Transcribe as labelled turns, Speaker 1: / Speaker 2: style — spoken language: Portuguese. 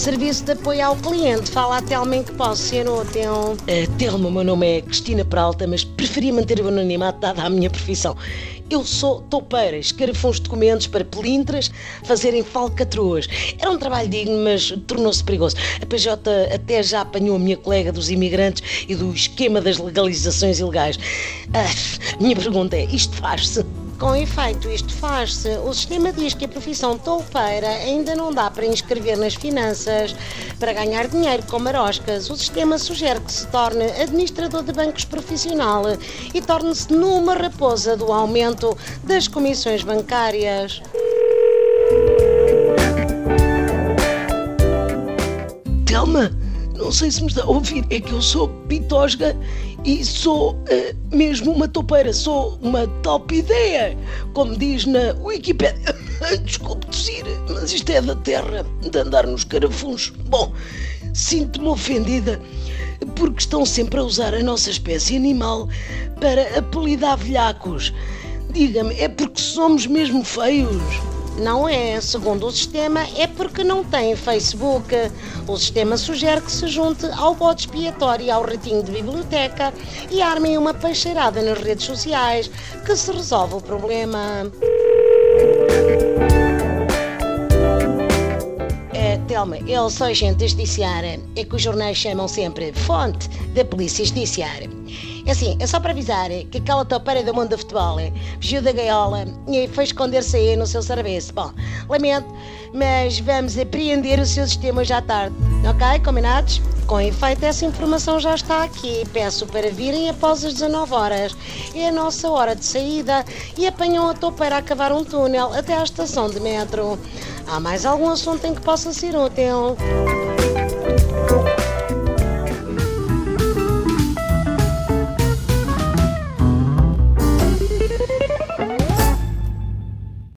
Speaker 1: serviço de apoio ao cliente. Fala a Telma em que posso ser útil.
Speaker 2: Uh, Telma, o meu nome é Cristina Peralta, mas preferia manter o anonimato dada a minha profissão. Eu sou toupeira, escarafuns documentos para pelintras fazerem falcatruas. Era um trabalho digno, mas tornou-se perigoso. A PJ até já apanhou a minha colega dos imigrantes e do esquema das legalizações ilegais. Ah, minha pergunta é: isto faz-se?
Speaker 1: Com efeito, isto faz-se. O sistema diz que a profissão toupeira ainda não dá para inscrever nas finanças para ganhar dinheiro com maroscas. O sistema sugere que se torne administrador de bancos profissional e torne-se numa raposa do aumento das comissões bancárias.
Speaker 2: Telma, não sei se me está a ouvir, é que eu sou pitosga e sou uh, mesmo uma topeira, sou uma top ideia, como diz na Wikipédia. Desculpe dizer, mas isto é da terra de andar nos carafuns. Bom, sinto-me ofendida porque estão sempre a usar a nossa espécie animal para apelidar velhacos. Diga-me, é porque somos mesmo feios?
Speaker 1: Não é, segundo o sistema, é porque não tem Facebook. O sistema sugere que se junte ao bode expiatório e ao ratinho de biblioteca e armem uma peixeirada nas redes sociais que se resolve o problema.
Speaker 2: É, Telma, eu sou agente judiciária, é que os jornais chamam sempre fonte da polícia judiciária. É assim, é só para avisar que aquela topeira do mundo do futebol fugiu da gaiola e foi esconder-se aí no seu serviço. Bom, lamento, mas vamos apreender o seu sistema hoje à tarde. Ok? Combinados? Com efeito, essa informação já está aqui. Peço para virem após as 19 horas. É a nossa hora de saída e apanham a topeira a cavar um túnel até à estação de metro. Há mais algum assunto em que possa ser útil?